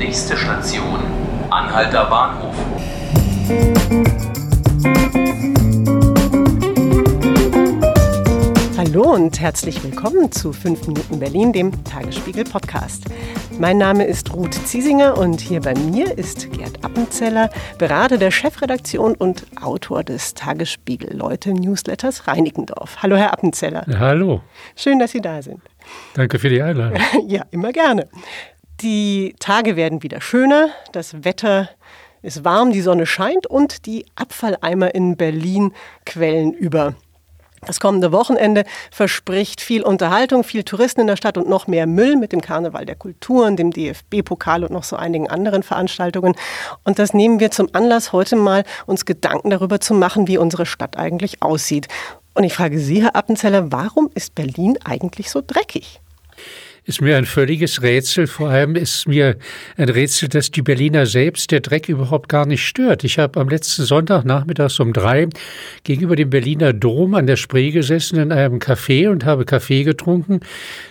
Nächste Station, Anhalter Bahnhof. Hallo und herzlich willkommen zu 5 Minuten Berlin, dem Tagesspiegel Podcast. Mein Name ist Ruth Ziesinger und hier bei mir ist Gerd Appenzeller, Berater der Chefredaktion und Autor des Tagesspiegel Leute Newsletters Reinickendorf. Hallo Herr Appenzeller. Ja, hallo. Schön, dass Sie da sind. Danke für die Einladung. ja, immer gerne. Die Tage werden wieder schöner, das Wetter ist warm, die Sonne scheint und die Abfalleimer in Berlin quellen über. Das kommende Wochenende verspricht viel Unterhaltung, viel Touristen in der Stadt und noch mehr Müll mit dem Karneval der Kulturen, dem DFB-Pokal und noch so einigen anderen Veranstaltungen. Und das nehmen wir zum Anlass, heute mal uns Gedanken darüber zu machen, wie unsere Stadt eigentlich aussieht. Und ich frage Sie, Herr Appenzeller, warum ist Berlin eigentlich so dreckig? Ist mir ein völliges Rätsel. Vor allem ist mir ein Rätsel, dass die Berliner selbst der Dreck überhaupt gar nicht stört. Ich habe am letzten Sonntag nachmittags um drei gegenüber dem Berliner Dom an der Spree gesessen in einem Café und habe Kaffee getrunken.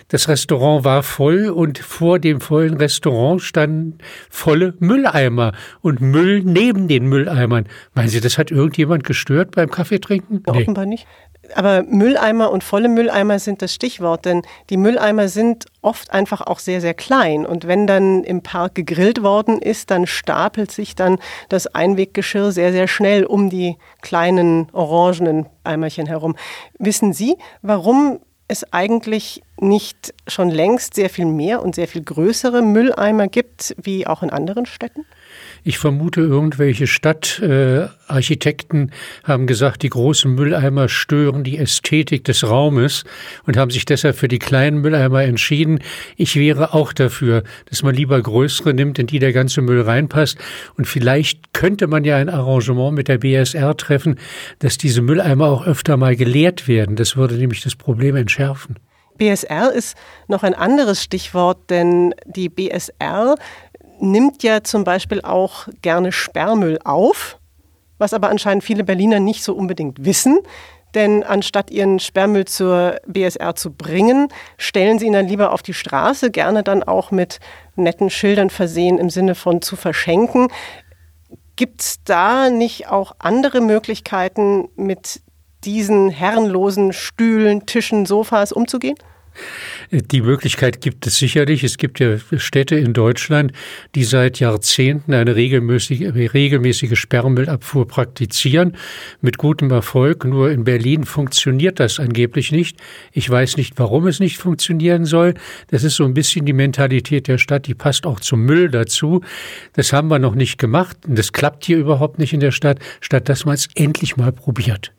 Das Restaurant war voll und vor dem vollen Restaurant standen volle Mülleimer und Müll neben den Mülleimern. Meinen Sie, das hat irgendjemand gestört beim Kaffeetrinken? Nee. Offenbar nicht. Aber Mülleimer und volle Mülleimer sind das Stichwort, denn die Mülleimer sind oft einfach auch sehr, sehr klein. Und wenn dann im Park gegrillt worden ist, dann stapelt sich dann das Einweggeschirr sehr, sehr schnell um die kleinen orangenen Eimerchen herum. Wissen Sie, warum es eigentlich nicht schon längst sehr viel mehr und sehr viel größere Mülleimer gibt, wie auch in anderen Städten? Ich vermute, irgendwelche Stadtarchitekten äh, haben gesagt, die großen Mülleimer stören die Ästhetik des Raumes und haben sich deshalb für die kleinen Mülleimer entschieden. Ich wäre auch dafür, dass man lieber größere nimmt, in die der ganze Müll reinpasst. Und vielleicht könnte man ja ein Arrangement mit der BSR treffen, dass diese Mülleimer auch öfter mal geleert werden. Das würde nämlich das Problem entschärfen. BSR ist noch ein anderes Stichwort, denn die BSR nimmt ja zum Beispiel auch gerne Sperrmüll auf, was aber anscheinend viele Berliner nicht so unbedingt wissen. Denn anstatt ihren Sperrmüll zur BSR zu bringen, stellen sie ihn dann lieber auf die Straße, gerne dann auch mit netten Schildern versehen im Sinne von zu verschenken. Gibt es da nicht auch andere Möglichkeiten, mit diesen herrenlosen Stühlen, Tischen, Sofas umzugehen? Die Möglichkeit gibt es sicherlich. Es gibt ja Städte in Deutschland, die seit Jahrzehnten eine regelmäßige, regelmäßige Sperrmüllabfuhr praktizieren, mit gutem Erfolg. Nur in Berlin funktioniert das angeblich nicht. Ich weiß nicht, warum es nicht funktionieren soll. Das ist so ein bisschen die Mentalität der Stadt, die passt auch zum Müll dazu. Das haben wir noch nicht gemacht das klappt hier überhaupt nicht in der Stadt, statt dass man es endlich mal probiert.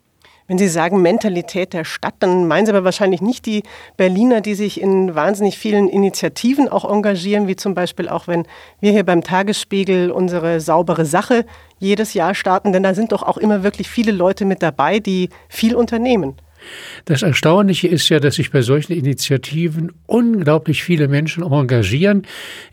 Wenn Sie sagen Mentalität der Stadt, dann meinen Sie aber wahrscheinlich nicht die Berliner, die sich in wahnsinnig vielen Initiativen auch engagieren, wie zum Beispiel auch, wenn wir hier beim Tagesspiegel unsere saubere Sache jedes Jahr starten, denn da sind doch auch immer wirklich viele Leute mit dabei, die viel unternehmen. Das Erstaunliche ist ja, dass sich bei solchen Initiativen unglaublich viele Menschen engagieren.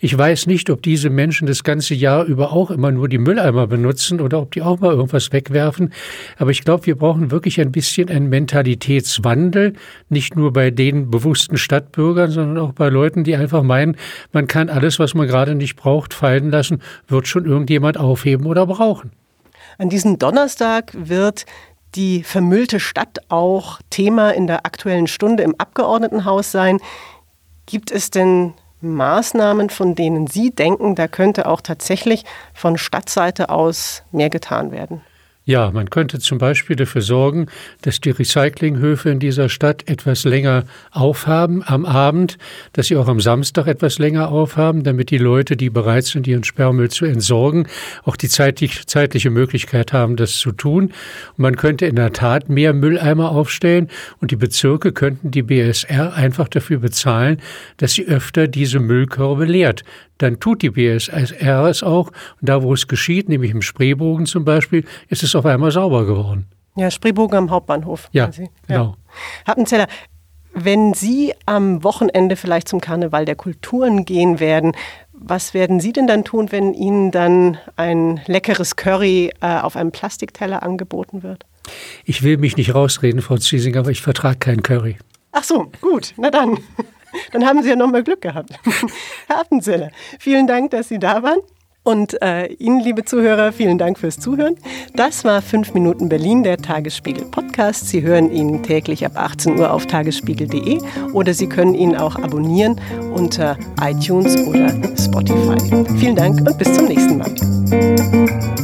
Ich weiß nicht, ob diese Menschen das ganze Jahr über auch immer nur die Mülleimer benutzen oder ob die auch mal irgendwas wegwerfen. Aber ich glaube, wir brauchen wirklich ein bisschen einen Mentalitätswandel, nicht nur bei den bewussten Stadtbürgern, sondern auch bei Leuten, die einfach meinen, man kann alles, was man gerade nicht braucht, fallen lassen, wird schon irgendjemand aufheben oder brauchen. An diesem Donnerstag wird die vermüllte Stadt auch Thema in der aktuellen Stunde im Abgeordnetenhaus sein. Gibt es denn Maßnahmen, von denen Sie denken, da könnte auch tatsächlich von Stadtseite aus mehr getan werden? Ja, man könnte zum Beispiel dafür sorgen, dass die Recyclinghöfe in dieser Stadt etwas länger aufhaben am Abend, dass sie auch am Samstag etwas länger aufhaben, damit die Leute, die bereit sind, ihren Sperrmüll zu entsorgen, auch die zeitlich, zeitliche Möglichkeit haben, das zu tun. Und man könnte in der Tat mehr Mülleimer aufstellen und die Bezirke könnten die BSR einfach dafür bezahlen, dass sie öfter diese Müllkörbe leert dann tut die BSR es auch. Und da, wo es geschieht, nämlich im Spreebogen zum Beispiel, ist es auf einmal sauber geworden. Ja, Spreebogen am Hauptbahnhof. Ja, Sie. genau. Happenzeller, wenn Sie am Wochenende vielleicht zum Karneval der Kulturen gehen werden, was werden Sie denn dann tun, wenn Ihnen dann ein leckeres Curry äh, auf einem Plastikteller angeboten wird? Ich will mich nicht rausreden, Frau Ziesing, aber ich vertrage kein Curry. Ach so, gut, na dann. Dann haben Sie ja noch mal Glück gehabt. Herr Appenzeller, vielen Dank, dass Sie da waren. Und äh, Ihnen, liebe Zuhörer, vielen Dank fürs Zuhören. Das war 5 Minuten Berlin, der Tagesspiegel Podcast. Sie hören ihn täglich ab 18 Uhr auf tagesspiegel.de oder Sie können ihn auch abonnieren unter iTunes oder Spotify. Vielen Dank und bis zum nächsten Mal.